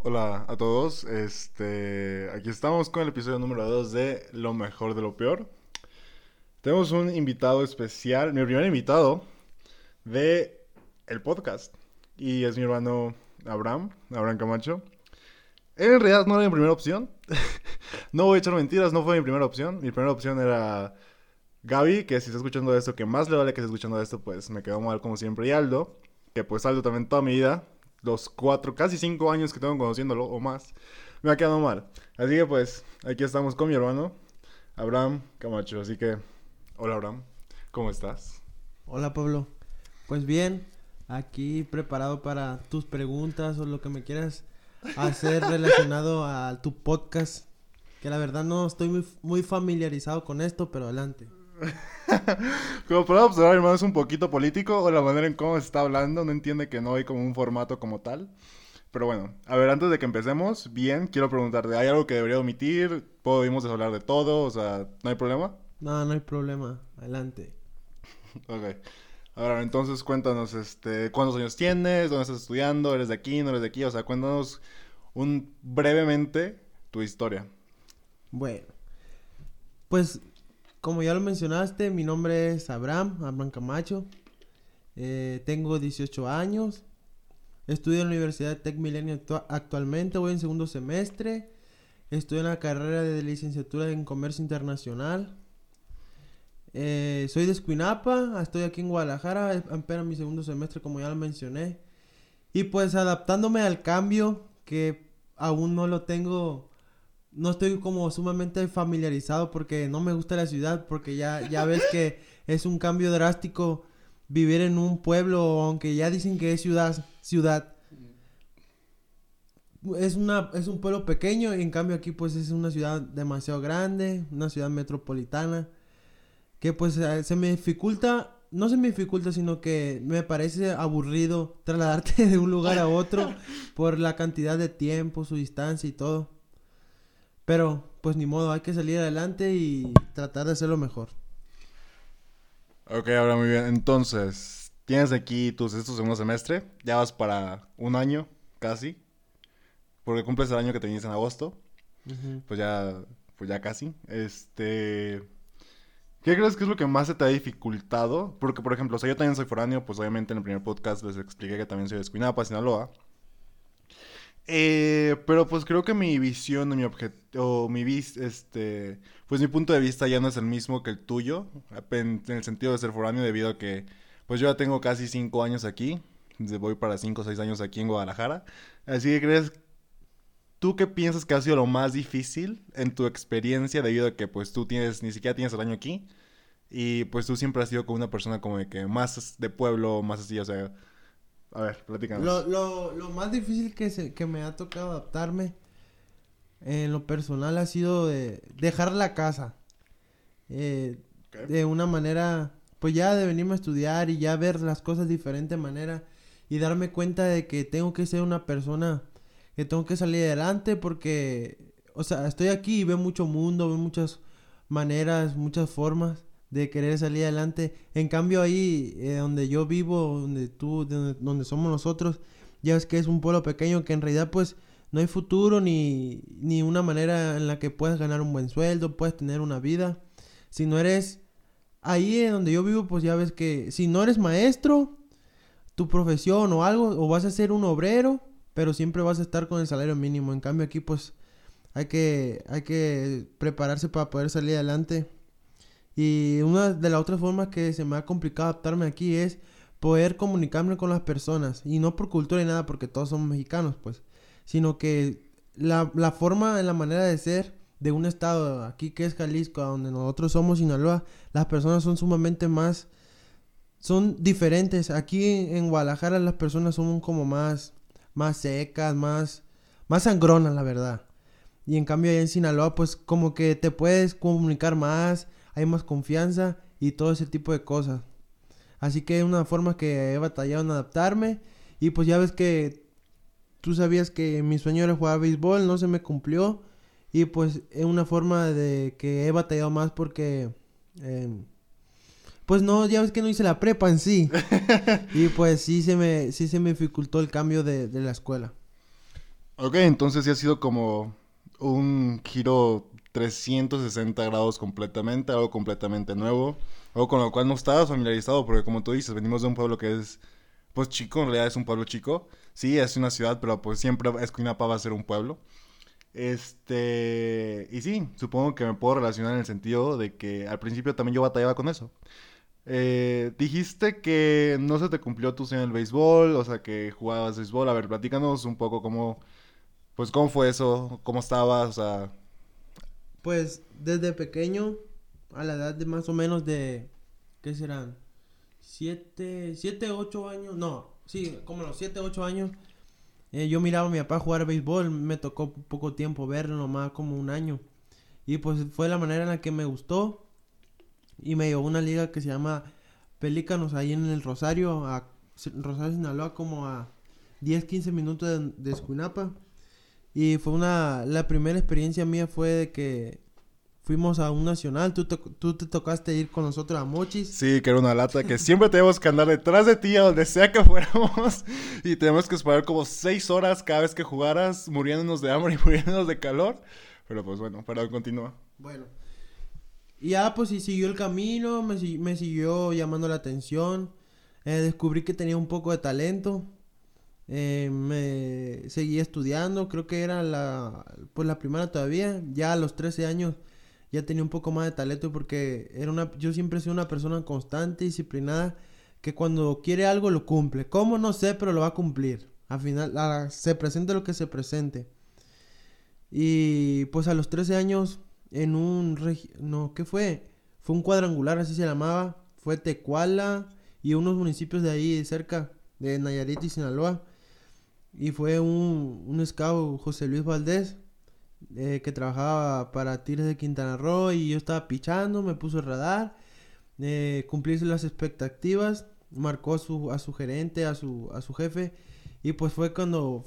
Hola a todos, este, aquí estamos con el episodio número 2 de Lo mejor de lo peor. Tenemos un invitado especial, mi primer invitado de el podcast y es mi hermano Abraham, Abraham Camacho. Él en realidad no era mi primera opción, no voy a echar mentiras, no fue mi primera opción, mi primera opción era Gaby, que si está escuchando esto, que más le vale que esté escuchando esto, pues me quedó mal como siempre, y Aldo, que pues Aldo también toda mi vida los cuatro, casi cinco años que tengo conociéndolo o más, me ha quedado mal. Así que pues, aquí estamos con mi hermano, Abraham Camacho. Así que, hola Abraham, ¿cómo estás? Hola Pablo, pues bien, aquí preparado para tus preguntas o lo que me quieras hacer relacionado a tu podcast. Que la verdad no estoy muy, muy familiarizado con esto, pero adelante. como puedo observar, hermano, es un poquito político o la manera en cómo se está hablando. No entiende que no hay como un formato como tal. Pero bueno, a ver, antes de que empecemos, bien, quiero preguntarte, ¿hay algo que debería omitir? ¿Podemos hablar de todo? O sea, ¿no hay problema? No, no hay problema. Adelante. ok. Ahora, entonces cuéntanos, este, ¿cuántos años tienes? ¿Dónde estás estudiando? ¿Eres de aquí? ¿No eres de aquí? O sea, cuéntanos un brevemente tu historia. Bueno, pues como ya lo mencionaste, mi nombre es Abraham, Abraham Camacho. Eh, tengo 18 años. Estudio en la Universidad Tech Milenio actualmente. Voy en segundo semestre. Estoy en la carrera de licenciatura en Comercio Internacional. Eh, soy de Escuinapa. Estoy aquí en Guadalajara. Apenas mi segundo semestre, como ya lo mencioné. Y pues adaptándome al cambio que aún no lo tengo no estoy como sumamente familiarizado porque no me gusta la ciudad, porque ya, ya ves que es un cambio drástico vivir en un pueblo, aunque ya dicen que es ciudad, ciudad. Es, una, es un pueblo pequeño y en cambio aquí pues es una ciudad demasiado grande, una ciudad metropolitana, que pues eh, se me dificulta, no se me dificulta, sino que me parece aburrido trasladarte de un lugar a otro por la cantidad de tiempo, su distancia y todo. Pero, pues ni modo, hay que salir adelante y tratar de hacerlo mejor. Ok, ahora muy bien. Entonces, tienes aquí tus estos segundo semestre. Ya vas para un año, casi. Porque cumples el año que tenías en agosto. Pues ya, pues ya casi. Este. ¿Qué crees que es lo que más se te ha dificultado? Porque, por ejemplo, o sea, yo también soy foráneo, pues obviamente en el primer podcast les expliqué que también soy de Escuinapa, Sinaloa. Eh, pero pues creo que mi visión, mi objeto, mi este, pues mi punto de vista ya no es el mismo que el tuyo, en, el sentido de ser foráneo debido a que, pues yo ya tengo casi cinco años aquí, voy para cinco o seis años aquí en Guadalajara, así que crees, ¿tú qué piensas que ha sido lo más difícil en tu experiencia debido a que pues tú tienes, ni siquiera tienes el año aquí, y pues tú siempre has sido como una persona como de que más de pueblo, más así, o sea, a ver, platícanos. Lo, lo, lo más difícil que, se, que me ha tocado adaptarme en lo personal ha sido de dejar la casa. Eh, de una manera, pues ya de venirme a estudiar y ya ver las cosas de diferente manera y darme cuenta de que tengo que ser una persona que tengo que salir adelante porque, o sea, estoy aquí y veo mucho mundo, veo muchas maneras, muchas formas de querer salir adelante. En cambio ahí eh, donde yo vivo, donde tú, donde, somos nosotros, ya ves que es un pueblo pequeño que en realidad pues no hay futuro ni, ni una manera en la que puedas ganar un buen sueldo, puedes tener una vida. Si no eres ahí donde yo vivo, pues ya ves que si no eres maestro, tu profesión o algo, o vas a ser un obrero, pero siempre vas a estar con el salario mínimo. En cambio aquí pues hay que, hay que prepararse para poder salir adelante. Y una de las otras formas que se me ha complicado adaptarme aquí es poder comunicarme con las personas. Y no por cultura y nada, porque todos somos mexicanos, pues. Sino que la, la forma, la manera de ser de un estado aquí que es Jalisco, donde nosotros somos Sinaloa, las personas son sumamente más, son diferentes. Aquí en Guadalajara las personas son como más, más secas, más, más sangronas, la verdad. Y en cambio allá en Sinaloa, pues como que te puedes comunicar más, hay más confianza y todo ese tipo de cosas. Así que es una forma que he batallado en adaptarme. Y pues ya ves que tú sabías que mi sueño era jugar béisbol, no se me cumplió. Y pues es una forma de que he batallado más porque... Em, pues no, ya ves que no hice la prepa en sí. y pues sí se me, sí se me dificultó el cambio de, de la escuela. Ok, entonces sí ha sido como un giro 360 grados completamente, algo completamente nuevo, algo con lo cual no estabas familiarizado, porque como tú dices, venimos de un pueblo que es, pues chico, en realidad es un pueblo chico, sí, es una ciudad, pero pues siempre Escuinapa va a ser un pueblo. Este, y sí, supongo que me puedo relacionar en el sentido de que al principio también yo batallaba con eso. Eh, dijiste que no se te cumplió tu sueño en el béisbol, o sea, que jugabas béisbol. A ver, platícanos un poco cómo, pues, cómo fue eso, cómo estabas, o sea... Pues, desde pequeño, a la edad de más o menos de, ¿qué serán? Siete, siete, ocho años, no, sí, como los siete, ocho años, eh, yo miraba a mi papá jugar béisbol, me tocó poco tiempo verlo, nomás como un año. Y pues fue la manera en la que me gustó. Y me llevó una liga que se llama Pelícanos ahí en el Rosario, a Rosario Sinaloa, como a 10, 15 minutos de Escuinapa. Y fue una, la primera experiencia mía fue de que fuimos a un nacional, tú tú te tocaste ir con nosotros a Mochis. Sí, que era una lata que siempre tenemos que andar detrás de ti a donde sea que fuéramos y tenemos que esperar como seis horas cada vez que jugaras, muriéndonos de hambre y muriéndonos de calor. Pero pues bueno, perdón, continúa. Bueno. Y ya pues y siguió el camino, me, me siguió llamando la atención, eh, descubrí que tenía un poco de talento, eh, me seguí estudiando, creo que era la, pues la primera todavía, ya a los 13 años ya tenía un poco más de talento porque era una, yo siempre he sido una persona constante, disciplinada, que cuando quiere algo lo cumple. ¿Cómo? No sé, pero lo va a cumplir. Al final, se presente lo que se presente. Y pues a los 13 años, en un... No, ¿qué fue? Fue un cuadrangular, así se llamaba. Fue Tecuala y unos municipios de ahí cerca, de Nayarit y Sinaloa. Y fue un, un José Luis Valdés, eh, que trabajaba para Tigres de Quintana Roo y yo estaba pichando, me puso el radar, eh, cumplirse las expectativas, marcó a su, a su gerente, a su, a su jefe y pues fue cuando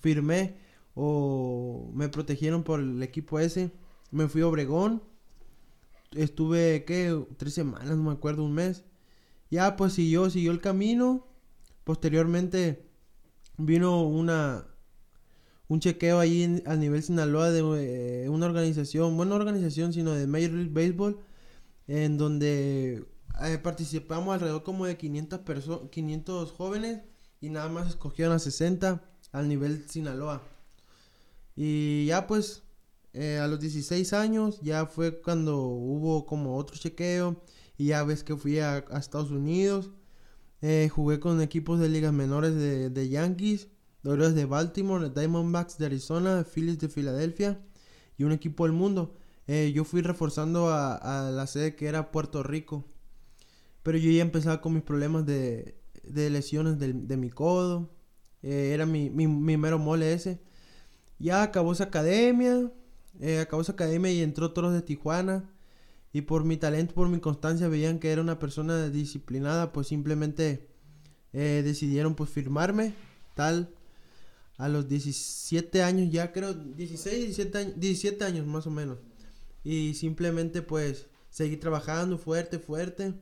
firmé o me protegieron por el equipo ese, me fui a Obregón, estuve, ¿qué? Tres semanas, no me acuerdo, un mes. Ya pues siguió, siguió el camino, posteriormente vino una un chequeo ahí a nivel Sinaloa de eh, una organización, bueno, no organización, sino de Major League Baseball, en donde eh, participamos alrededor como de 500, 500 jóvenes y nada más escogieron a 60 al nivel Sinaloa. Y ya pues eh, a los 16 años ya fue cuando hubo como otro chequeo y ya ves que fui a, Estados Unidos. Jugué con equipos de ligas menores de, de Yankees Dodgers de Baltimore, Diamondbacks de Arizona, Phillies de Filadelfia y un equipo del mundo. Eh, yo fui reforzando a, la sede que era Puerto Rico. Pero yo ya empezaba con mis problemas de, lesiones de, mi codo. Eh, era mi, mi, mero mole ese. Ya acabó esa academia. Eh, acabó esa academia y entró Toros de Tijuana. Y por mi talento, por mi constancia, veían que era una persona disciplinada. Pues simplemente decidieron pues firmarme. Tal a los 17 años, ya creo, 16, 17 años, 17 años más o menos. Y simplemente pues seguí trabajando fuerte, fuerte.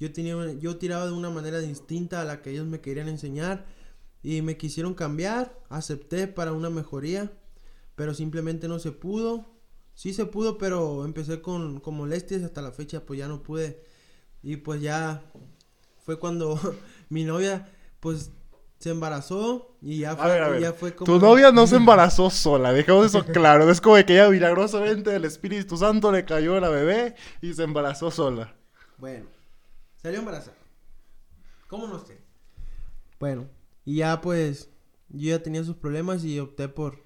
Yo, tenía, yo tiraba de una manera distinta a la que ellos me querían enseñar. Y me quisieron cambiar, acepté para una mejoría, pero simplemente no se pudo. Sí se pudo, pero empecé con, con molestias hasta la fecha, pues ya no pude. Y pues ya fue cuando mi novia, pues se embarazó y ya fue, como... Tu novia no se embarazó sola, dejemos eso claro. Es como que ella milagrosamente el Espíritu Santo le cayó a la bebé y se embarazó sola. Bueno, salió embarazada. ¿Cómo no sé? Bueno, y ya pues yo ya tenía sus problemas y opté por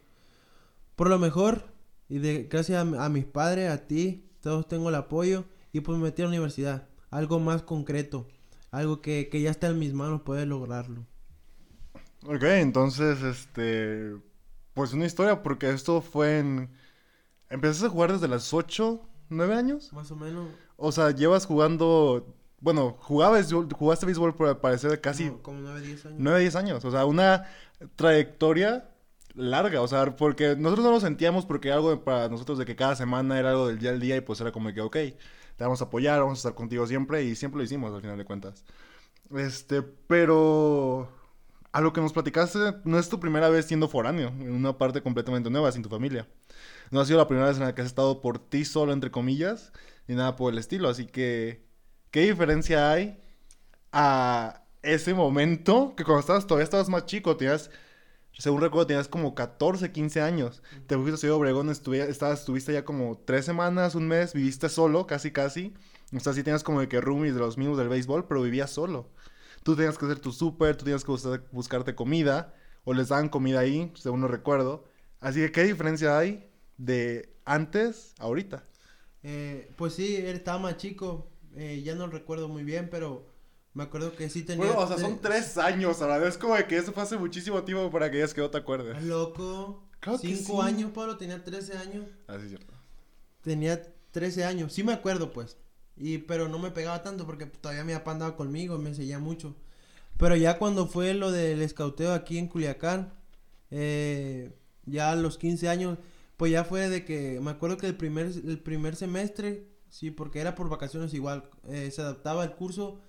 por lo mejor y de gracias a, mis padres, a ti, todos tengo el apoyo y pues me metí a la universidad, algo más concreto, algo que, que ya está en mis manos poder lograrlo. Ok, entonces, este, pues una historia, porque esto fue en... ¿Empezaste a jugar desde las 8, 9 años? Más o menos. O sea, llevas jugando, bueno, jugabas, jugaste béisbol por parecer casi... como 9, 10 años. 9, 10 años, o sea, una trayectoria larga, o sea, porque nosotros no lo sentíamos porque algo para nosotros de que cada semana era algo del día al día y pues era como que, ok, te vamos a apoyar, vamos a estar contigo siempre y siempre lo hicimos al final de cuentas. Este, pero a lo que nos platicaste, no es tu primera vez siendo foráneo, en una parte completamente nueva, sin tu familia. No ha sido la primera vez en la que has estado por ti solo, entre comillas, ni nada por el estilo. Así que, ¿qué diferencia hay a ese momento que cuando estabas, todavía estabas más chico, tenías, según recuerdo, tenías como 14, 15 años. Te fuiste a Ciudad Obregón, estabas, estuviste ya como tres semanas, un mes, viviste solo, casi, casi. O sea, sí tenías como de que roomies de los mismos del béisbol, pero vivías solo. Tú tenías que hacer tu súper, tú tenías que buscarte comida, o les daban comida ahí, según no recuerdo. Así que, ¿qué diferencia hay de antes a ahorita? Eh, pues sí, él estaba más chico, eh, ya no recuerdo muy bien, pero me acuerdo que sí tenía... Bueno, o sea, son tres años, ahora es como de que eso fue hace muchísimo tiempo para que ellas que no te acuerdes. Loco. Cinco años, Pablo, tenía 13 años. Ah, sí, cierto. Tenía 13 años, sí me acuerdo, pues. Y, pero no me pegaba tanto porque todavía mi papá andaba conmigo, me enseñaba mucho. Pero ya cuando fue lo del escauteo aquí en Culiacán, eh, ya a los 15 años, pues ya fue de que, me acuerdo que el primer, el primer semestre, sí, porque era por vacaciones igual, eh, se adaptaba el curso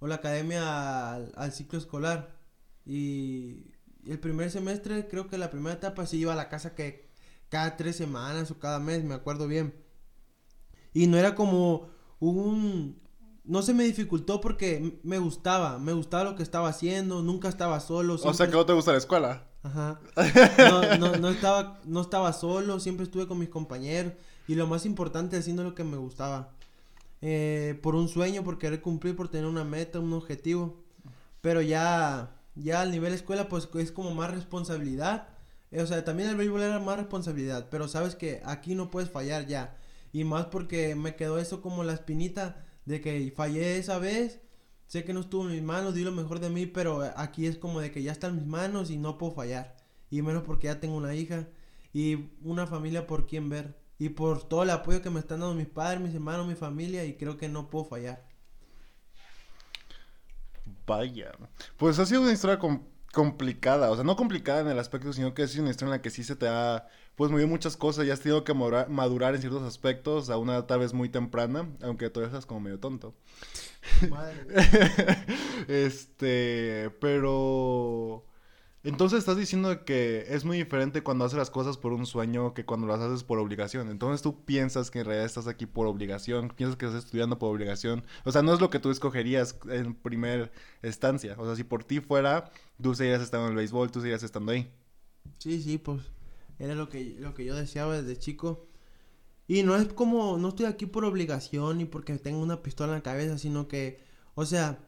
o la academia al, ciclo escolar. Y el primer semestre, creo que la primera etapa sí iba a la casa que cada tres semanas o cada mes, me acuerdo bien. Y no era como un... No se me dificultó porque me gustaba, me gustaba lo que estaba haciendo, nunca estaba solo. O sea que no te gusta la escuela. Ajá. No, no, estaba, no estaba solo, siempre estuve con mis compañeros y lo más importante haciendo lo que me gustaba. Eh, por un sueño, por querer cumplir, por tener una meta, un objetivo. Pero ya, ya al nivel escuela pues es como más responsabilidad. o sea, también el béisbol era más responsabilidad, pero sabes que aquí no puedes fallar ya. Y más porque me quedó eso como la espinita de que fallé esa vez. Sé que no estuvo en mis manos, di lo mejor de mí, pero aquí es como de que ya está en mis manos y no puedo fallar. Y menos porque ya tengo una hija y una familia por quien ver. Y por todo el apoyo que me están dando mis padres, mis hermanos, mi familia. Y creo que no puedo fallar. Vaya. Pues ha sido una historia complicada. O sea, no complicada en el aspecto, sino que es una historia en la que sí se te ha pues movido muchas cosas y has tenido que madurar en ciertos aspectos a una tal vez muy temprana, aunque todavía estás como medio tonto. Madre. este, pero... Entonces estás diciendo que es muy diferente cuando haces las cosas por un sueño que cuando las haces por obligación. Entonces tú piensas que en realidad estás aquí por obligación, piensas que estás estudiando por obligación. O sea, no es lo que tú escogerías en primer instancia. O sea, si por ti fuera, tú seguirías estando en el béisbol, tú seguirías estando ahí. Sí, sí, pues era lo que, lo que yo deseaba desde chico. Y no es como, no estoy aquí por obligación ni porque tengo una pistola en la cabeza, sino que, o sea,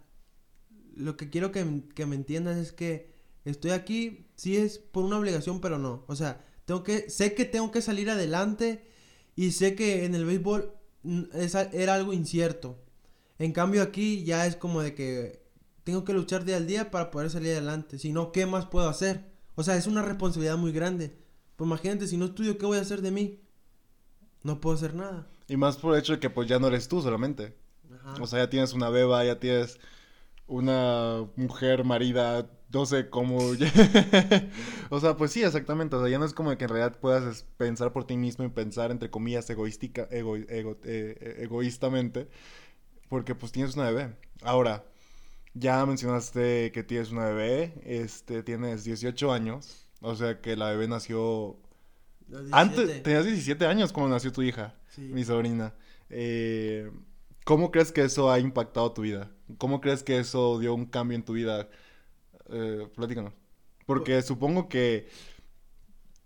lo que quiero que, que me entiendas es que estoy aquí, sí es por una obligación, pero no. O sea, tengo que, sé que tengo que salir adelante y sé que en el béisbol era algo incierto. En cambio aquí ya es como de que tengo que luchar día al día para poder salir adelante. Si no, ¿qué más puedo hacer? O sea, es una responsabilidad muy grande. Pues imagínate, si no estudio, ¿qué voy a hacer de mí? No puedo hacer nada. Y más por el hecho de que pues ya no eres tú solamente. O sea, ya tienes una beba, ya tienes una mujer, marida, no sé cómo. o sea, pues sí, exactamente. O sea, ya no es como que en realidad puedas pensar por ti mismo y pensar, entre comillas, egoística, ego, ego, eh, eh, egoístamente. Porque pues tienes una bebé. Ahora, ya mencionaste que tienes una bebé. Este, tienes 18 años. O sea que la bebé nació... Antes, tenías 17 años cuando nació tu hija, mi sobrina. Eh, ¿Cómo crees que eso ha impactado tu vida? ¿Cómo crees que eso dio un cambio en tu vida? Eh, platícanos. Porque pues supongo que,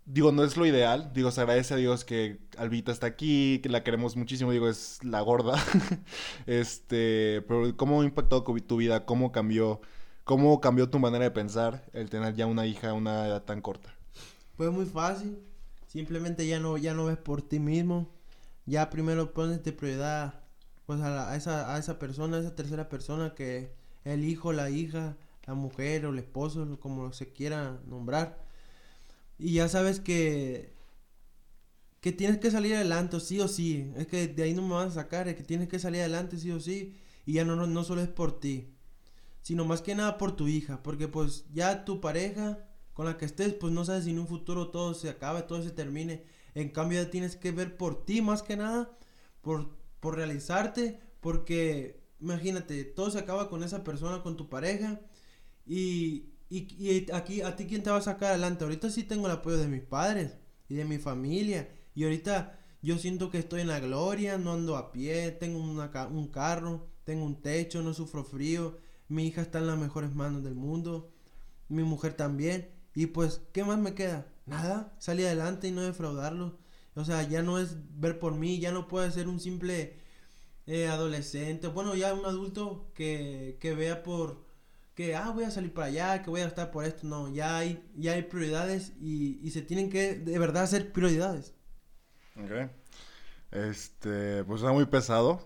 digo, no es lo ideal. Digo, se agradece a Dios que Albita está aquí, que la queremos muchísimo. Digo, es la gorda. este, pero ¿cómo ha impactado tu vida? ¿Cómo cambió? ¿Cómo cambió tu manera de pensar el tener ya una hija a una edad tan corta? Pues muy fácil. Simplemente ya no, ya no ves por ti mismo. Ya primero pones de prioridad pues a, esa, a esa persona, a esa tercera persona que el hijo, la hija, la mujer o el esposo, como se quiera nombrar. Y ya sabes que que tienes que salir adelante, sí o sí. Es que de ahí no me vas a sacar, es que tienes que salir adelante, sí o sí. Y ya no, no, no solo es por ti sino más que nada por tu hija, porque pues ya tu pareja con la que estés, pues no sabes si en un futuro todo se acabe, todo se termine. En cambio ya tienes que ver por ti más que nada, por, por realizarte, porque imagínate, todo se acaba con esa persona, con tu pareja, y, y, aquí, ¿a ti quién te va a sacar adelante? Ahorita sí tengo el apoyo de mis padres y de mi familia. Y ahorita yo siento que estoy en la gloria, no ando a pie, tengo una, un carro, tengo un techo, no sufro frío. Mi hija está en las mejores manos del mundo. Mi mujer también. Y pues, ¿qué más me queda? Nada, salir adelante y no defraudarlo. O sea, ya no es ver por mí, ya no puede ser un simple eh, adolescente, bueno, ya un adulto que, que vea por que, ah, voy a salir para allá, que voy a estar por esto. No, ya hay, ya hay prioridades y, y se tienen que de verdad hacer prioridades. Ok. Este, pues está muy pesado.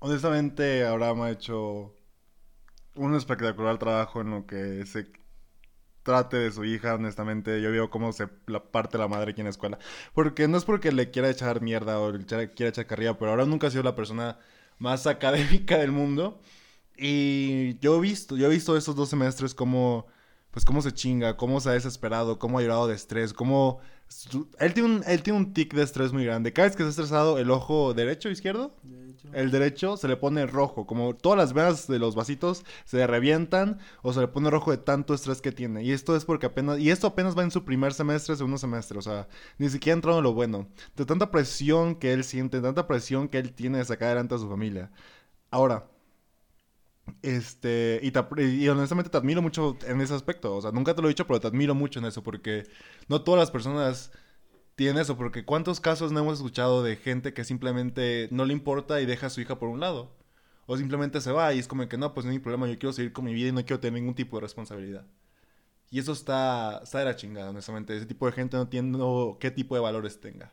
Honestamente, Abraham ha hecho un espectacular trabajo en lo que se trate de su hija, honestamente. Yo veo cómo se la parte la madre aquí en la escuela. Porque no es porque le quiera echar mierda o le quiera echar carrilla, pero ahora nunca ha sido la persona más académica del mundo. Y yo he visto, yo he visto estos dos semestres como, pues cómo se chinga, cómo se ha desesperado, cómo ha llorado de estrés, cómo él tiene, un, él tiene un tic de estrés muy grande. Cada vez que está estresado, el ojo derecho o izquierdo, el derecho se le pone rojo. Como todas las venas de los vasitos se revientan o se le pone rojo de tanto estrés que tiene. Y esto es porque apenas. Y esto apenas va en su primer semestre, segundo semestre. O sea, ni siquiera ha entrado en lo bueno. De tanta presión que él siente, tanta presión que él tiene de sacar adelante a su familia. Ahora, este, y, honestamente te admiro mucho en ese aspecto. O sea, nunca te lo he dicho, pero te admiro mucho en eso, porque no todas las personas tienen eso. Porque ¿cuántos casos no hemos escuchado de gente que simplemente no le importa y deja a su hija por un lado? O simplemente se va y es como que no, pues no hay problema, yo quiero seguir con mi vida y no quiero tener ningún tipo de responsabilidad. Y eso está, está de la chingada, honestamente. Ese tipo de gente no entiendo qué tipo de valores tenga.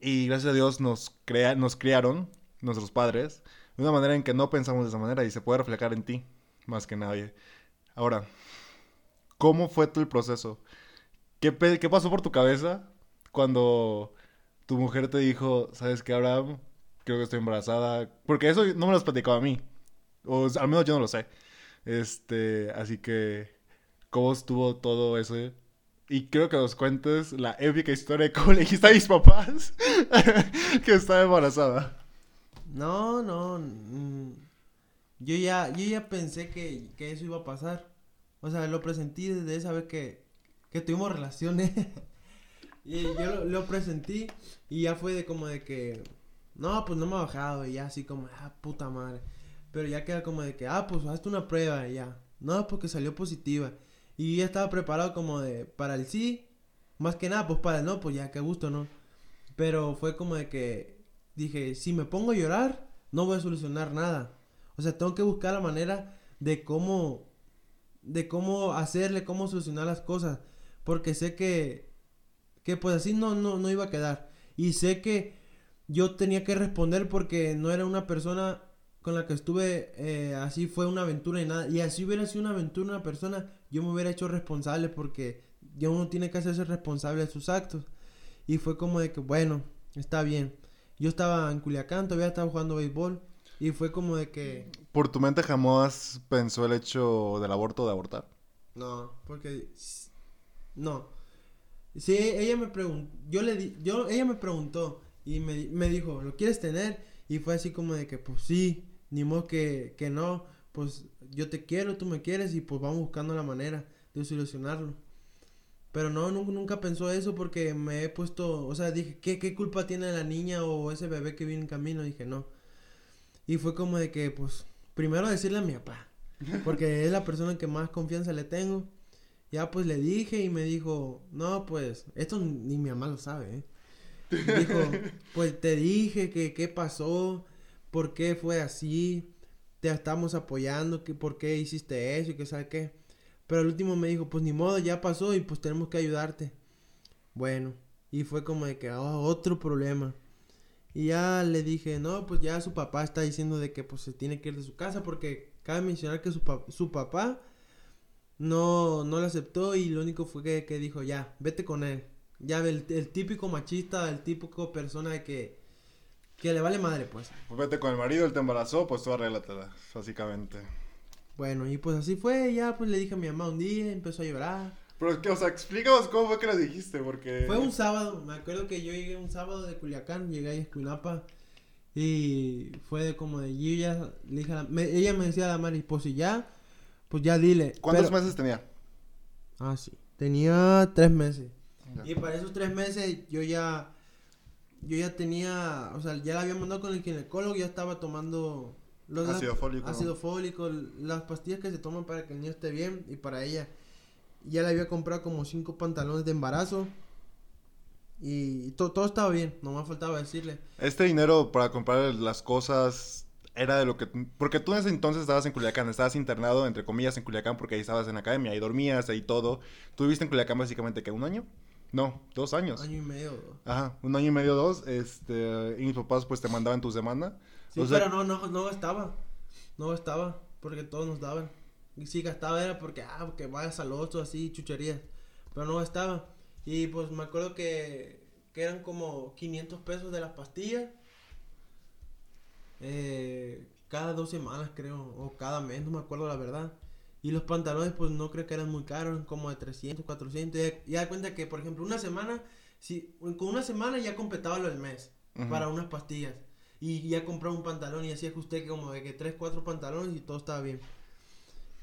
Y gracias a Dios nos, crea, nos criaron, nuestros padres, de una manera en que no pensamos de esa manera y se puede reflejar en ti más que nadie. Ahora, ¿cómo fue todo el proceso? ¿Qué, ¿Qué pasó por tu cabeza cuando tu mujer te dijo, sabes qué, Abraham, creo que estoy embarazada? Porque eso no me lo has platicado a mí. O al menos yo no lo sé. Este, así que, ¿cómo estuvo todo eso? Y creo que nos cuentes la épica historia de cómo le dijiste a mis papás que estaba embarazada. No, no. Mm, yo ya, yo ya pensé que, eso iba a pasar. O sea, lo presentí desde esa vez que, que tuvimos relaciones. y yo lo, presentí y ya fue de como de que, no, pues no me ha bajado. Y ya así como, ah, puta madre. Pero ya queda como de que, ah, pues hazte una prueba y ya. No, porque salió positiva. Y ya estaba preparado como de, para el sí. Más que nada, pues para el no, pues ya, qué gusto, ¿no? Pero fue como de que dije, si me pongo a llorar, no voy a solucionar nada. O sea, tengo que buscar la manera de cómo, de cómo hacerle, cómo solucionar las cosas. Porque sé que, que pues así no, no, no iba a quedar. Y sé que yo tenía que responder porque no era una persona con la que estuve, eh, así fue una aventura y nada. Y así hubiera sido una aventura una persona, yo me hubiera hecho responsable porque ya uno tiene que hacerse responsable de sus actos. Y fue como de que, bueno, está bien. Yo estaba en Culiacán, todavía estaba jugando béisbol. Y fue como de que... ¿Por tu mente jamás pensó el hecho del aborto de abortar? No, porque... No. Sí, ella me preguntó... Yo le di... Yo, ella me preguntó y me, me dijo, ¿lo quieres tener? Y fue así como de que, pues sí, ni modo que, que no. Pues yo te quiero, tú me quieres y pues vamos buscando la manera de solucionarlo. Pero no, nunca pensó eso porque me he puesto, o sea, dije, ¿qué, ¿qué culpa tiene la niña o ese bebé que viene en camino? Dije, no. Y fue como de que, pues, primero decirle a mi papá, porque es la persona que más confianza le tengo. Ya pues le dije y me dijo, no, pues, esto ni mi mamá lo sabe, ¿eh? Dijo, pues te dije que qué pasó, por qué fue así, te estamos apoyando, que por qué hiciste eso y que sabe qué. Pero al último me dijo, pues ni modo, ya pasó y pues tenemos que ayudarte. Bueno, y fue como de que, oh, otro problema. Y ya le dije, no, pues ya su papá está diciendo de que pues se tiene que ir de su casa porque cabe mencionar que su, su papá no, no lo aceptó y lo único fue que, dijo, ya, vete con él. Ya, el, el típico machista, el típico persona que, que le vale madre, pues. Pues vete con el marido, él te embarazó, pues tú arréglatela, básicamente. Bueno, y pues así fue, ya pues le dije a mi mamá un día, empezó a llorar. Pero, que, o sea, explícanos cómo fue que le dijiste, porque... Fue un sábado, me acuerdo que yo llegué un sábado de Culiacán, llegué a Escuinapa, y fue de como de, yo ya, le dije ella me decía a la Mari, pues si ya, pues ya dile. ¿Cuántos meses tenía? Ah, sí. Tenía tres meses. Y para esos tres meses yo ya, yo ya tenía, o sea, ya la había mandado con el ginecólogo, ya estaba tomando los Ácido fólico. ácido fólico, las pastillas que se toman para que el niño esté bien y para ella. Ya le había comprado como cinco pantalones de embarazo. Y to- todo estaba bien, nomás faltaba decirle. Este dinero para comprar las cosas era de lo que... Porque tú en ese entonces estabas en Culiacán, estabas internado, entre comillas, en Culiacán, porque ahí estabas en la academia, ahí dormías, ahí todo. ¿Tú viviste en Culiacán básicamente que un año? No, dos años. Año y medio. Ajá, un año y medio, dos, este, y mis papás pues te mandaban tu semana. Sí, O sea- pero no, no, no gastaba. No gastaba, porque todos nos daban. Y si gastaba era porque, ah, porque vayas al Oxxo, así, chucherías. Pero no gastaba. Y pues me acuerdo que, que eran como 500 pesos de las pastillas. Eh, cada dos semanas creo, o cada mes, no me acuerdo la verdad. Y los pantalones pues no creo que eran muy caros, como de 300, 400. Y ya da cuenta que, por ejemplo, una semana, si, con una semana ya completaba lo del mes para unas pastillas. Y ya compraba un pantalón y así ajusté como de que 3, 4 pantalones y todo estaba bien.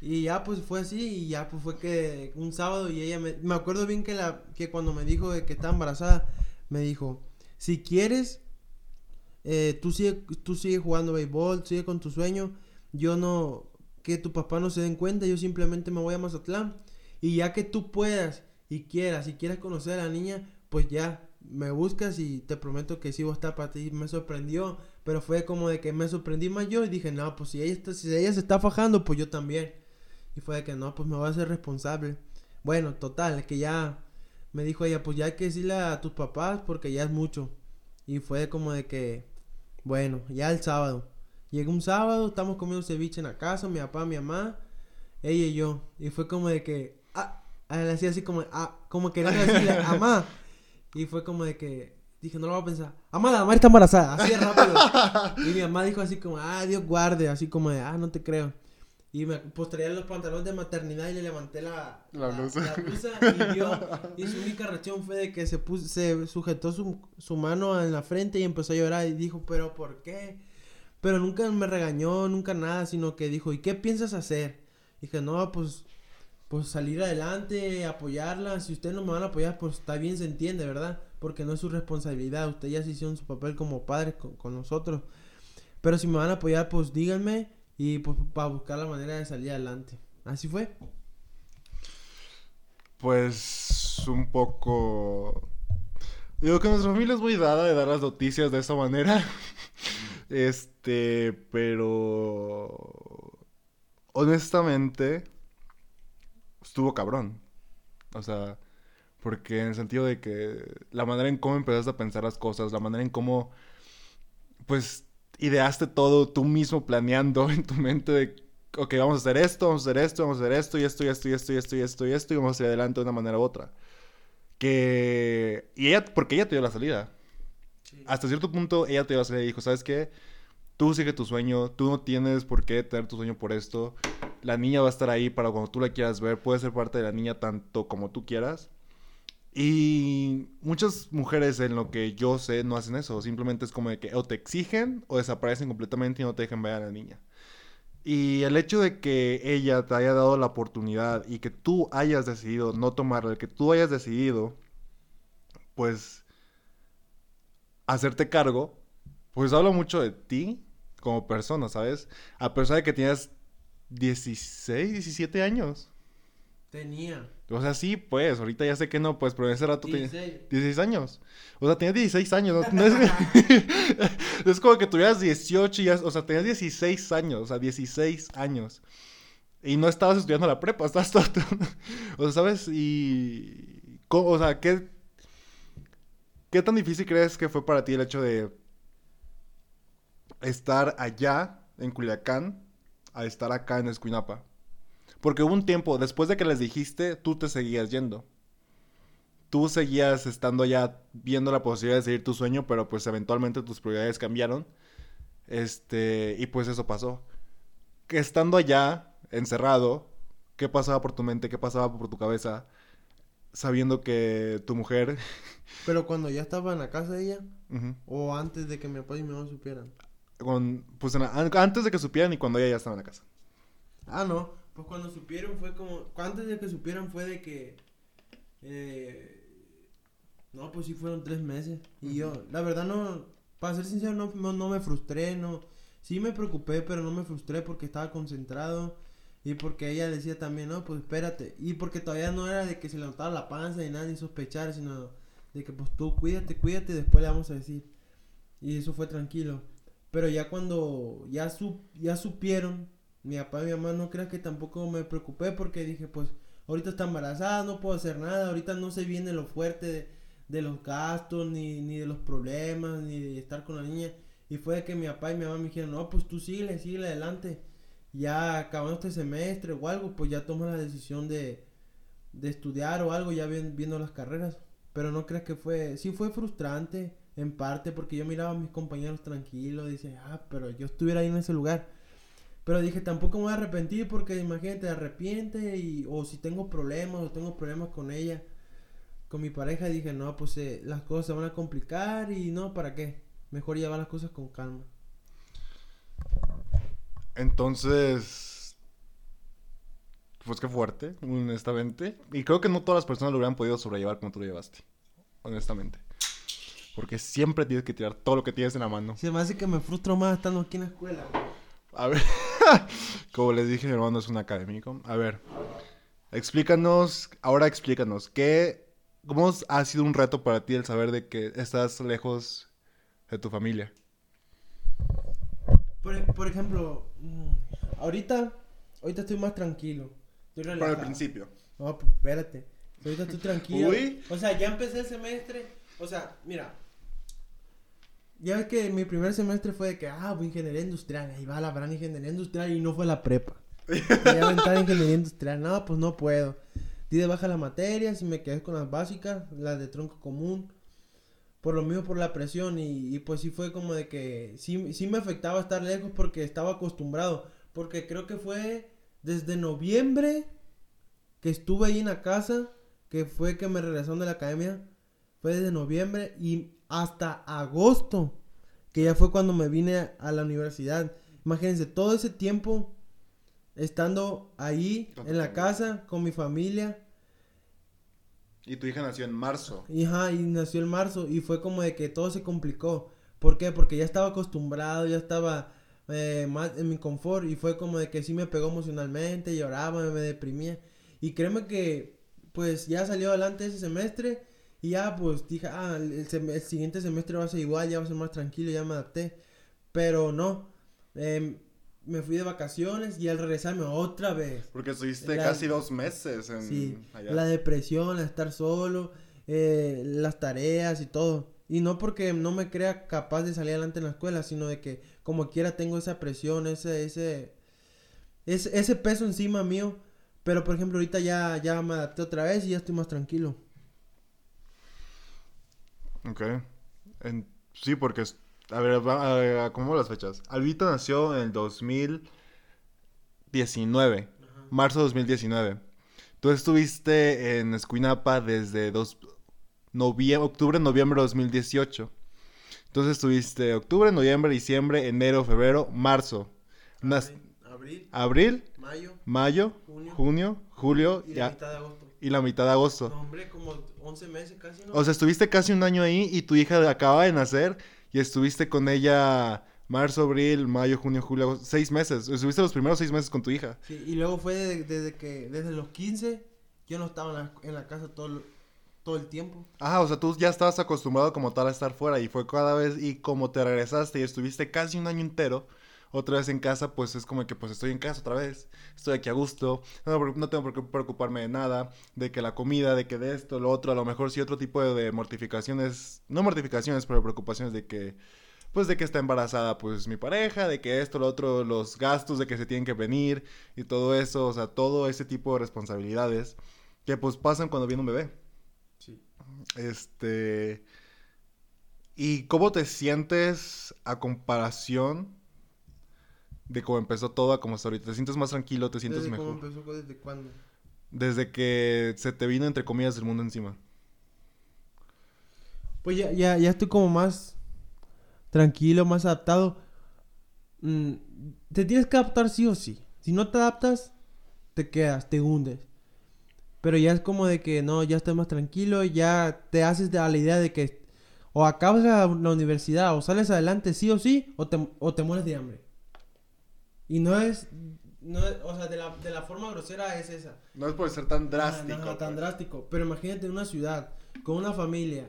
Y ya pues fue así y ya pues fue que un sábado y ella me... Me acuerdo bien que, la, que cuando me dijo de que estaba embarazada, me dijo, si quieres, eh, tú, sigue, tú sigue jugando béisbol, sigue con tu sueño, yo no... Que tu papá no se den cuenta, yo simplemente me voy a Mazatlán. Y ya que tú puedas y quieras, y quieras conocer a la niña, pues ya me buscas y te prometo que sí voy a estar para ti. Me sorprendió, pero fue como de que me sorprendí más y dije, no, pues si ella, está, si ella se está fajando, pues yo también. Y fue de que no, pues me voy a hacer responsable. Bueno, total, que ya me dijo ella, pues ya hay que decirle a tus papás porque ya es mucho. Y fue como de que, bueno, ya el sábado. Llegó un sábado, estamos comiendo ceviche en la casa, mi papá, mi mamá, ella y yo. Y fue como de que, ah, le hacía así como, ah, como quería decirle, mamá. Y fue como de que, dije, no lo voy a pensar, mamá, la mamá está embarazada, así de rápido. y mi mamá dijo así como, ah, Dios guarde, así como de, ah, no te creo. Y me pues traía los pantalones de maternidad y le levanté la, La blusa. la blusa y vio. Y su única reacción fue de que se puso, se sujetó su, su mano en la frente y empezó a llorar y dijo, pero ¿por qué? Pero nunca me regañó, nunca nada, sino que dijo, ¿y qué piensas hacer? Dije, no, pues, pues salir adelante, apoyarla. Si ustedes no me van a apoyar, pues está bien, se entiende, ¿verdad? Porque no es su responsabilidad. Ustedes ya se hicieron su papel como padres con, con nosotros. Pero si me van a apoyar, pues díganme y pues para buscar la manera de salir adelante. Así fue. Pues un poco... Digo que nuestra familia es muy dada de dar las noticias de esa manera. Este, pero... Honestamente, estuvo cabrón. O sea, porque en el sentido de que la manera en cómo empezaste a pensar las cosas, la manera en cómo, pues, ideaste todo tú mismo planeando en tu mente de, ok, vamos a hacer esto, vamos a hacer esto, vamos a hacer esto, y esto, y esto, y esto, y esto, y esto, y esto, y vamos a hacer adelante de una manera u otra. Que... Y ella, porque ella te dio la salida. Hasta cierto punto ella te dio la salida y dijo, ¿sabes qué? Tú sigue tu sueño, tú no tienes por qué tener tu sueño por esto. La niña va a estar ahí para cuando tú la quieras ver, puede ser parte de la niña tanto como tú quieras. Y muchas mujeres en lo que yo sé no hacen eso, simplemente es como que o te exigen o desaparecen completamente y no te dejan ver a la niña. Y el hecho de que ella te haya dado la oportunidad y que tú hayas decidido no tomarla, que tú hayas decidido, pues, hacerte cargo, pues habla mucho de ti como persona, ¿sabes? A pesar de que tienes 16, 17 años. Tenía. O sea, sí, pues, ahorita ya sé que no, pues, pero en ese rato tenías 16. 16 años. O sea, tenías 16 años. No, No es... es como que tuvieras 18 y ya, o sea, tenías 16 años, o sea, 16 años. Y no estabas estudiando la prepa, estabas todo... o sea, ¿sabes? Y... ¿cómo- O sea, ¿qué... ¿Qué tan difícil crees que fue para ti el hecho de estar allá en Culiacán a estar acá en Escuinapa? Porque hubo un tiempo, después de que les dijiste, tú te seguías yendo. Tú seguías estando allá viendo la posibilidad de seguir tu sueño, pero pues eventualmente tus prioridades cambiaron. Este, y pues eso pasó. Que estando allá, encerrado, ¿qué pasaba por tu mente? ¿Qué pasaba por tu cabeza? Sabiendo que tu mujer... Pero cuando ya estaba en la casa de ella, o antes de que mi papá y mi mamá supieran. Con, pues la- antes de que supieran y cuando ella ya estaba en la casa. Ah, no. Pues cuando supieron fue como, antes de que supieran fue de que, eh, no, pues sí fueron tres meses. Y yo, la verdad no, para ser sincero, no, no, no me frustré, no, sí me preocupé, pero no me frustré porque estaba concentrado. Y porque ella decía también, no, pues espérate. Y porque todavía no era de que se le notaba la panza y nada, ni sospechar, sino de que pues tú cuídate, cuídate, y después le vamos a decir. Y eso fue tranquilo. Pero ya cuando ya, su, ya supieron, mi papá y mi mamá, no creas que tampoco me preocupé porque dije, pues ahorita está embarazada, no puedo hacer nada, ahorita no se viene lo fuerte de, los gastos, ni, ni de los problemas, ni de estar con la niña. Y fue que mi papá y mi mamá me dijeron, no, pues tú sigue, sigue adelante ya acabando este semestre o algo, pues ya tomas la decisión de, de estudiar o algo, ya viendo las carreras. Pero no creas que fue, sí fue frustrante en parte porque yo miraba a mis compañeros tranquilos, dice, ah, pero yo estuviera ahí en ese lugar. Pero dije, tampoco me voy a arrepentir porque imagínate, arrepiente y, o si tengo problemas o tengo problemas con ella, con mi pareja, dije, no, pues eh, las cosas se van a complicar y no, ¿para qué? Mejor llevar las cosas con calma. Entonces, pues qué fuerte, honestamente. Y creo que no todas las personas lo hubieran podido sobrellevar como tú lo llevaste, honestamente. Porque siempre tienes que tirar todo lo que tienes en la mano. Se me hace que me frustro más estando aquí en la escuela. A ver, como les dije, mi hermano es un académico. A ver, explícanos, ahora explícanos, ¿qué, ¿cómo ha sido un reto para ti el saber de que estás lejos de tu familia? Por, ejemplo, mm, ahorita, ahorita estoy más tranquilo. Estoy Para el principio. No, pues espérate. Ahorita estoy tranquilo. Uy. O sea, ya empecé el semestre. O sea, mira. Ya ves que mi primer semestre fue de que, ah, voy a ingeniería industrial. Ahí va la gran ingeniería industrial y no fue la prepa. Voy a aventar ingeniería industrial. No, pues no puedo. Di de baja las materias y me quedé con las básicas, las de tronco común por lo mismo por la presión y, pues sí fue como de que sí, sí me afectaba estar lejos porque estaba acostumbrado, porque creo que fue desde noviembre que estuve ahí en la casa, que fue que me regresaron de la academia, fue desde noviembre y hasta agosto, que ya fue cuando me vine a la universidad. Imagínense, todo ese tiempo estando ahí en la casa con mi familia y tu hija nació en marzo. Hija, y nació en marzo. Y fue como de que todo se complicó. ¿Por qué? Porque ya estaba acostumbrado, ya estaba eh, más en mi confort. Y fue como de que sí me pegó emocionalmente, lloraba, me deprimía. Y créeme que, pues ya salió adelante ese semestre. Y ya, pues dije, ah, el, siguiente semestre va a ser igual, ya va a ser más tranquilo, ya me adapté. Pero no. Eh, me fui de vacaciones y al regresarme otra vez. Porque estuviste casi dos meses en sí, La depresión, estar solo, eh, las tareas y todo. Y no porque no me crea capaz de salir adelante en la escuela, sino de que como quiera tengo esa presión, ese, ese, ese, ese peso encima mío. Pero por ejemplo ahorita ya, ya me adapté otra vez y ya estoy más tranquilo. Ok. sí, porque a ver, ¿cómo las fechas? Albita nació en el 2019, marzo de 2019. Tú estuviste en Escuinapa desde dos, octubre, noviembre de 2018. Entonces estuviste octubre, noviembre, diciembre, enero, febrero, marzo. Abril, abril, mayo, mayo junio, julio y la mitad de agosto. Y la mitad de agosto. No, hombre, como 11 meses casi, ¿no? O sea, estuviste casi un año ahí y tu hija acaba de nacer y estuviste con ella marzo, abril, mayo, junio, julio, seis meses. Estuviste los primeros seis meses con tu hija. Sí, y luego fue desde, que, desde los 15, yo no estaba en la, casa todo, todo el tiempo. Ajá, o sea, tú ya estabas acostumbrado como tal a estar fuera y fue cada vez, y como te regresaste y estuviste casi un año entero otra vez en casa, pues es como que pues estoy en casa otra vez, estoy aquí a gusto, no, no, tengo por qué preocuparme de nada, de que la comida, de que de esto, lo otro, a lo mejor sí otro tipo de, mortificaciones, no mortificaciones, pero preocupaciones de que pues de que está embarazada pues mi pareja, de que esto, lo otro, los gastos de que se tienen que venir y todo eso, o sea, todo ese tipo de responsabilidades que pues pasan cuando viene un bebé. Sí. Este... ¿Y cómo te sientes a comparación de cómo empezó todo a como hasta ahorita. ¿Te sientes más tranquilo? ¿Te sientes ¿Desde mejor? ¿Cómo empezó? ¿Desde cuándo? Desde que se te vino, entre comillas, el mundo encima. Pues ya, ya, ya estoy como más tranquilo, más adaptado. Mm, te tienes que adaptar sí o sí. Si no te adaptas, te quedas, te hundes. Pero ya es como de que no, ya estás más tranquilo, ya te haces a la idea de que o acabas la, universidad o sales adelante sí o sí, o te, o te mueres de hambre. Y no es, no o sea, de la, de la, forma grosera es esa. No es por ser tan drástico. No, tan pues. drástico. Pero imagínate en una ciudad, con una familia,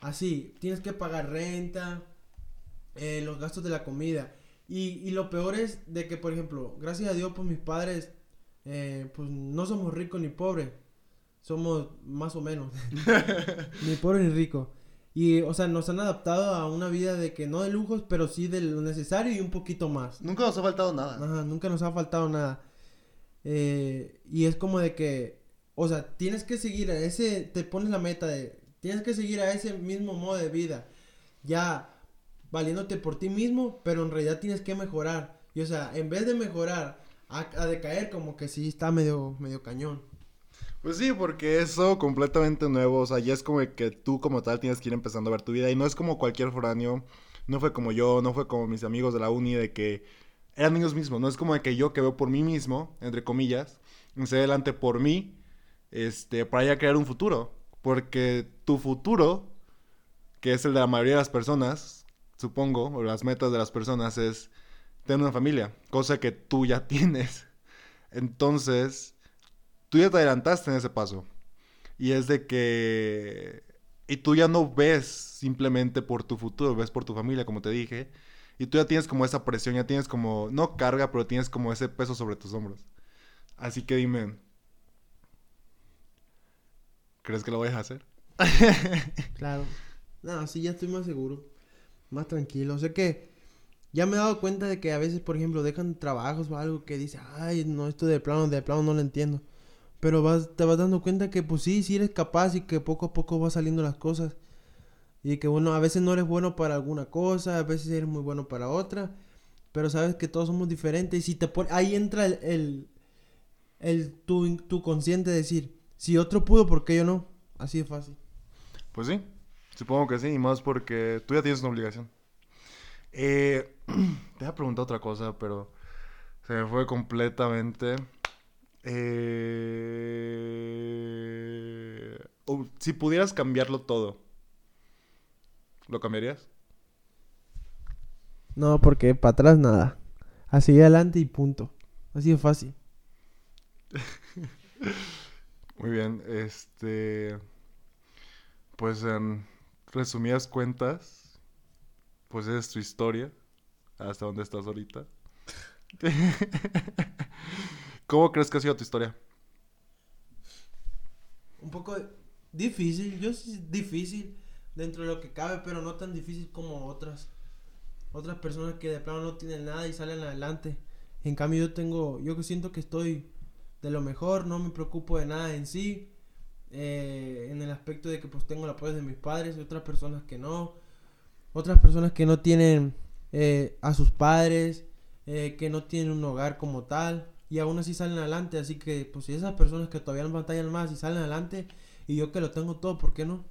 así, tienes que pagar renta, eh, los gastos de la comida. Y, y, lo peor es de que, por ejemplo, gracias a Dios, pues mis padres, eh, pues no somos ricos ni pobres. Somos más o menos. ni pobres ni ricos. Y, o sea, nos han adaptado a una vida de que no de lujos, pero sí de lo necesario y un poquito más. Nunca nos ha faltado nada. Ajá, nunca nos ha faltado nada. Eh, y es como de que, o sea, tienes que seguir a ese, te pones la meta de, tienes que seguir a ese mismo modo de vida. Ya valiéndote por ti mismo, pero en realidad tienes que mejorar. Y, o sea, en vez de mejorar a, a decaer, como que sí está medio, medio cañón. Pues sí, porque eso completamente nuevo, o sea, ya es como que tú como tal tienes que ir empezando a ver tu vida y no es como cualquier foráneo, no fue como yo, no fue como mis amigos de la uni de que eran ellos mismos, no es como de que yo que veo por mí mismo, entre comillas, se adelante por mí, este, para ya crear un futuro, porque tu futuro, que es el de la mayoría de las personas, supongo, o las metas de las personas es tener una familia, cosa que tú ya tienes. Entonces, tú ya te adelantaste en ese paso. Y es de que... Y tú ya no ves simplemente por tu futuro, ves por tu familia, como te dije. Y tú ya tienes como esa presión, ya tienes como, no carga, pero tienes como ese peso sobre tus hombros. Así que dime, ¿crees que lo vayas a hacer? claro. No, sí, ya estoy más seguro, más tranquilo. Sé que ya me he dado cuenta de que a veces, por ejemplo, dejan trabajos o algo que dice, ay, no, esto de plano, de plano no lo entiendo. Pero vas, te vas dando cuenta que pues sí, sí eres capaz y que poco a poco va saliendo las cosas. Y que bueno, a veces no eres bueno para alguna cosa, a veces eres muy bueno para otra. Pero sabes que todos somos diferentes. Y si te pone, ahí entra el, el, tu, tu consciente decir, si otro pudo, ¿por qué yo no? Así de fácil. Pues sí, supongo que sí, y más porque tú ya tienes una obligación. Eh, te voy a preguntar otra cosa, pero se me fue completamente. Eh... si pudieras cambiarlo todo, ¿lo cambiarías? No, porque para atrás nada. Así adelante y punto. Así de fácil. Muy bien, este... Pues en resumidas cuentas, pues es tu historia, hasta donde estás ahorita. ¿Cómo crees que ha sido tu historia? Un poco difícil, yo sí difícil dentro de lo que cabe, pero no tan difícil como otras. Otras personas que de plano no tienen nada y salen adelante. En cambio yo tengo, yo siento que estoy de lo mejor, no me preocupo de nada en sí. Eh, en el aspecto de que pues tengo el apoyo de mis padres y otras personas que no. Otras personas que no tienen eh, a sus padres, eh, que no tienen un hogar como tal y aún así salen adelante. Así que, pues, si esas personas que todavía no batallan más y salen adelante, y yo que lo tengo todo, ¿por qué no?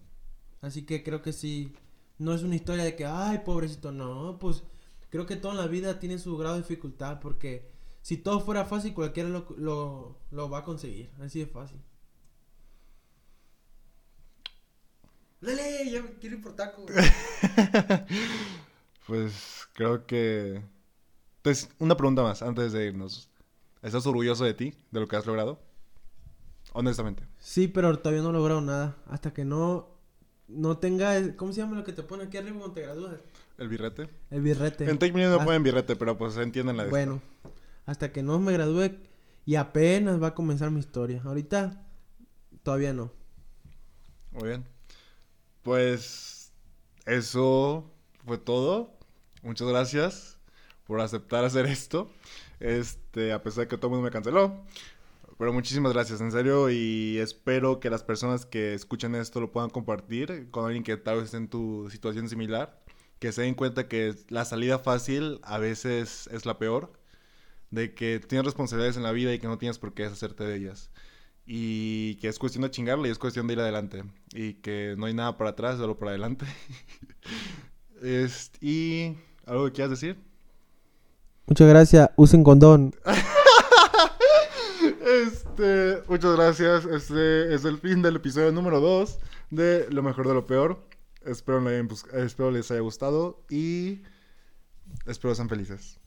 Así que creo que sí, no es una historia de que, ay, pobrecito, no, pues creo que todo en la vida tiene su grado de dificultad, porque si todo fuera fácil, cualquiera lo, lo, lo va a conseguir, así de fácil. Lele, ya quiero ir por taco. pues creo que... Entonces, una pregunta más antes de irnos. ¿Estás orgulloso de ti, de lo que has logrado? Honestamente. Sí, pero todavía no he logrado nada. Hasta que no, no tenga... ¿Cómo se llama lo que te pone aquí arriba cuando te gradúas? ¿El birrete? El birrete. En Take no ponen birrete, pero pues entienden la Bueno, hasta que no me gradúe y apenas va a comenzar mi historia. Ahorita todavía no. Muy bien. Pues eso fue todo. Muchas gracias por aceptar hacer esto. Este, a pesar de que todo el mundo me canceló. Pero muchísimas gracias, en serio, y espero que las personas que escuchen esto lo puedan compartir con alguien que tal vez esté en tu situación similar. Que se den cuenta que la salida fácil a veces es la peor. De que tienes responsabilidades en la vida y que no tienes por qué deshacerte de ellas. Y que es cuestión de chingarle y es cuestión de ir adelante. Y que no hay nada para atrás, solo para adelante. ¿Y algo que quieras decir? Muchas gracias. Usen condón. Este, muchas gracias. Este es el fin del episodio número 2 de Lo mejor de lo peor. Espero, espero les haya gustado y espero sean felices.